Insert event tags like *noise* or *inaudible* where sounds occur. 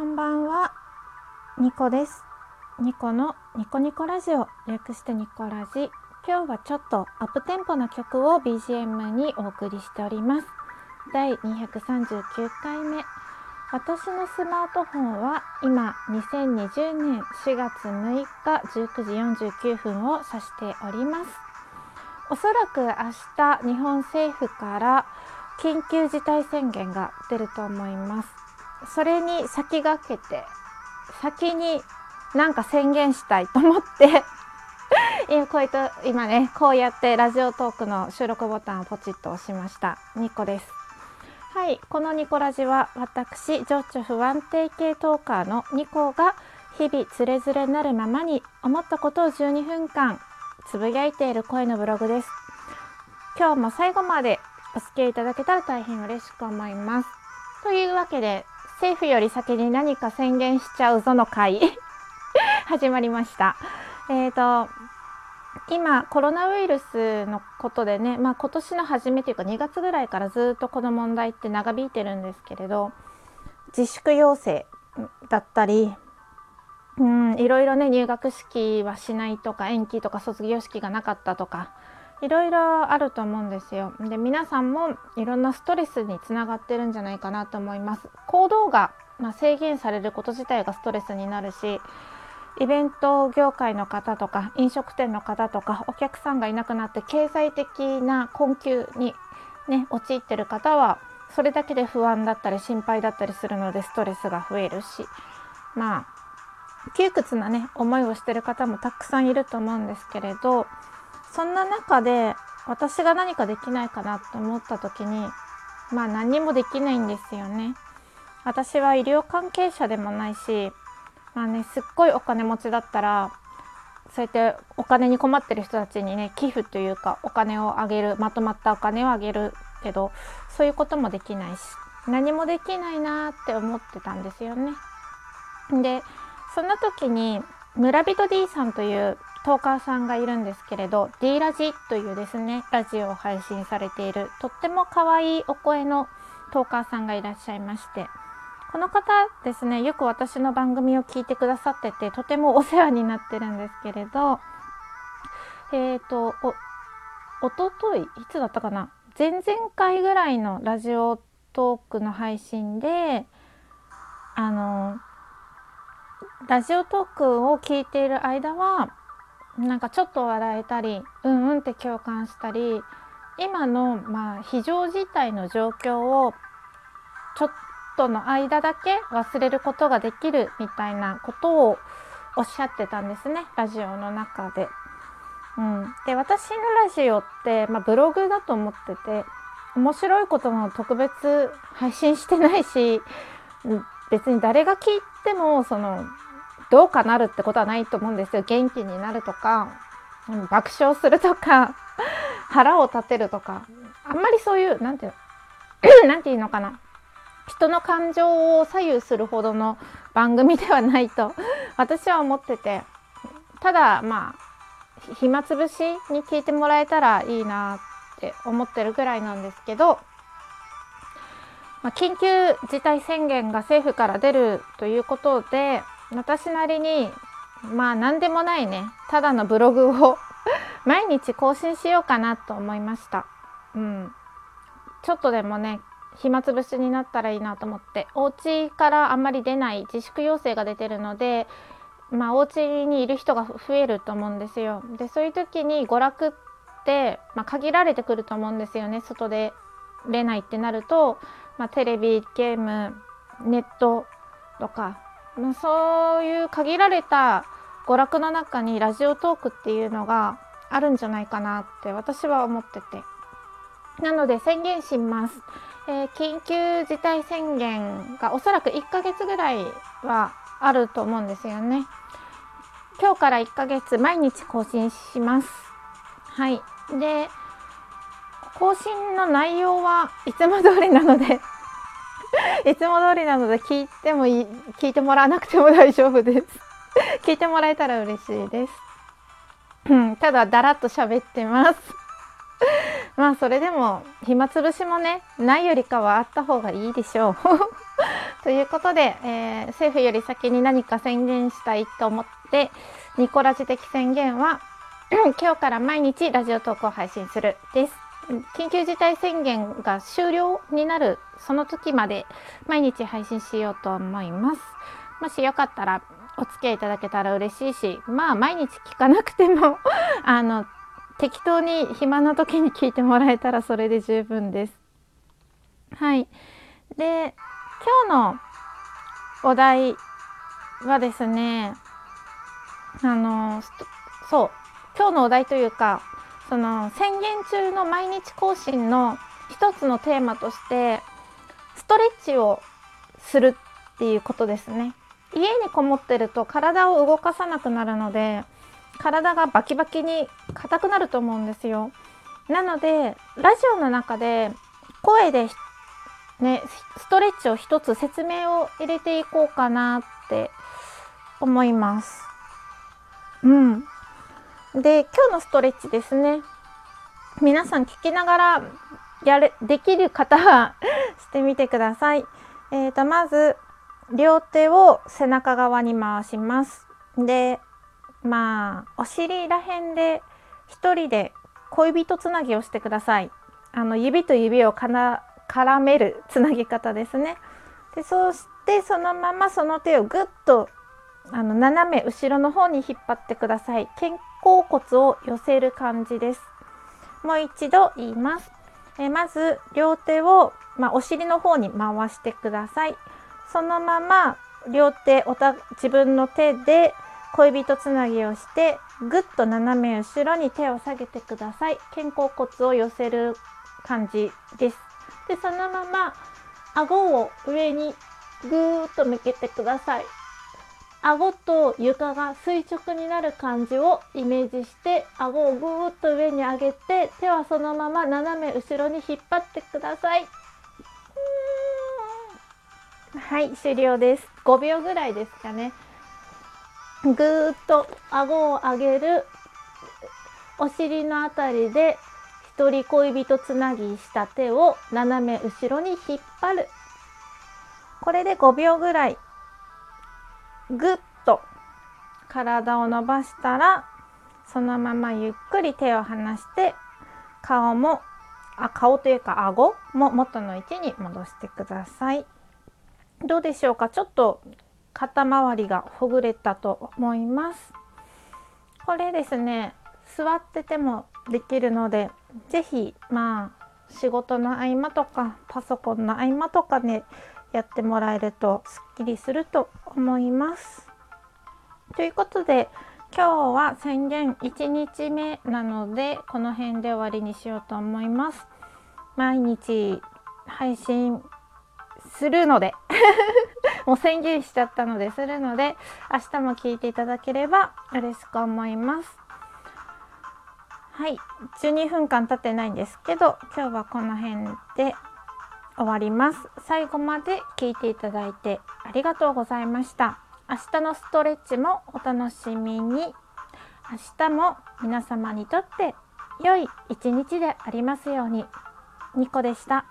こんばんは、ニコです。ニコのニコニコラジオ、略してニコラジ。今日はちょっとアップテンポな曲を BGM にお送りしております。第239回目。私のスマートフォンは今2020年4月6日19時49分を指しております。おそらく明日日本政府から緊急事態宣言が出ると思います。それに先駆けて先になんか宣言したいと思って *laughs* 今こういった今ねこうやってラジオトークの収録ボタンをポチッと押しました。ニコです。はいこのニコラジは私情緒不安定系トーカーのニコが日々つれづれなるままに思ったことを12分間つぶやいている声のブログです。今日も最後までお付き合いいただけたら大変嬉しく思います。というわけで政府より先に何か宣言しちゃうぞの会 *laughs* 始まりました。えーと今コロナウイルスのことでね、まあ、今年の初めというか2月ぐらいからずっとこの問題って長引いてるんですけれど自粛要請だったりうんいろいろね入学式はしないとか延期とか卒業式がなかったとかいろいろあると思うんですよ。で皆さんもいろんなストレスにつながってるんじゃないかなと思います。行動が、まあ、制限されること自体がストレスになるしイベント業界の方とか飲食店の方とかお客さんがいなくなって経済的な困窮に、ね、陥ってる方はそれだけで不安だったり心配だったりするのでストレスが増えるしまあ窮屈なね思いをしてる方もたくさんいると思うんですけれどそんな中で私が何かできないかなと思った時にまあ何もできないんですよね。私は医療関係者でもないしまあねすっごいお金持ちだったらそうやってお金に困ってる人たちにね寄付というかお金をあげるまとまったお金をあげるけどそういうこともできないし何もできないなって思ってたんですよね。でそんな時に村人 D さんというトーカーさんがいるんですけれど D ラジというですねラジオを配信されているとっても可愛いお声のトーカーさんがいらっしゃいましてこの方ですねよく私の番組を聞いてくださっててとてもお世話になってるんですけれどえっ、ー、とおおとといいつだったかな前々回ぐらいのラジオトークの配信であのラジオトークを聞いている間はなんかちょっと笑えたりうんうんって共感したり今のまあ非常事態の状況をちょっとの間だけ忘れることができるみたいなことをおっしゃってたんですねラジオの中で。うん、で私のラジオって、まあ、ブログだと思ってて面白いことも特別配信してないし別に誰が聞いてもそのどうかなるってことはないと思うんですよ。元気になるとか、爆笑するとか *laughs* 腹を立てるとかあんまりそういう何て言う何 *clears throat* て言うのかな。人の感情を左右するほどの番組ではないと私は思っててただまあ暇つぶしに聞いてもらえたらいいなって思ってるぐらいなんですけど、まあ、緊急事態宣言が政府から出るということで私なりにまあ何でもないね。ただのブログを *laughs* 毎日更新しようかなと思いました。うん。ちょっとでもね暇つぶしになったらいいなと思ってお家からあんまり出ない自粛要請が出てるのでまあお家にいる人が増えると思うんですよ。でそういう時に娯楽って、まあ、限られてくると思うんですよね。外で出ないってなると、まあ、テレビゲームネットとかまあ、そういう限られた娯楽の中にラジオトークっていうのがあるんじゃないかなって私は思ってて。なので宣言します、えー、緊急事態宣言がおそらく1ヶ月ぐらいはあると思うんですよね。今日から1ヶ月毎日更新します。はい。で更新の内容はいつも通りなのでいつも通りなので聞いてもいい聞いてもらわなくても大丈夫です。*laughs* 聞いてもらえたら嬉しいです。*coughs* ただだらっと喋ってます。*laughs* まあそれでも暇つぶしもねないよりかはあった方がいいでしょう。*laughs* ということで、えー、政府より先に何か宣言したいと思ってニコラジ的宣言は *coughs* 今日から毎日ラジオ投稿配信するです。緊急事態宣言が終了になるその時まで毎日配信しようと思います。もしよかったらお付き合いいただけたら嬉しいしまあ毎日聞かなくても *laughs* あの適当に暇な時に聞いてもらえたらそれで十分です。はい。で今日のお題はですねあのそう今日のお題というかその宣言中の毎日更新の一つのテーマとしてストレッチをするっていうことですね。家にこもってると体を動かさなくなるので体がバキバキに硬くなると思うんですよ。なのでラジオの中で声でねストレッチを一つ説明を入れていこうかなって思います。うん。で今日のストレッチですね皆さん聞きながらやれできる方はしてみてください。えーと、まず両手を背中側に回します。でまあお尻らへんで1人で恋人つなぎをしてください。あの指と指を絡めるつなぎ方ですね。でそしてそのままその手をぐっとあの斜め後ろの方に引っ張ってください。肩甲骨を寄せる感じです。もう一度言います。えまず両手を、まあ、お尻の方に回してください。そのまま両手おた自分の手で恋人つなぎをしてぐっと斜め後ろに手を下げてください。肩甲骨を寄せる感じです。でそのまま顎を上にぐーっと向けてください。顎と床が垂直になる感じをイメージして顎をぐーっと上に上げて手はそのまま斜め後ろに引っ張ってください。はい終了です。5秒ぐらいですかね。ぐーっと顎を上げるお尻のあたりで一人恋人つなぎした手を斜め後ろに引っ張る。これで5秒ぐらい。ぐっと体を伸ばしたらそのままゆっくり手を離して顔もあ顔というか顎も元の位置に戻してください。どうでしょうか？ちょっと肩周りがほぐれたと思います。これですね座っててもできるので是非まあ仕事の合間とかパソコンの合間とかねやってもらえるとすっきりすると思います。ということで今日は宣言1日目なのでこの辺で終わりにしようと思います。毎日配信するので *laughs* もう宣言しちゃったのでするので明日も聞いていただければ嬉しく思います。はい12分間経ってないんですけど今日はこの辺で終わります。最後まで聞いていただいてありがとうございました。明日のストレッチもお楽しみに。明日も皆様にとって良い一日でありますように。ニコでした。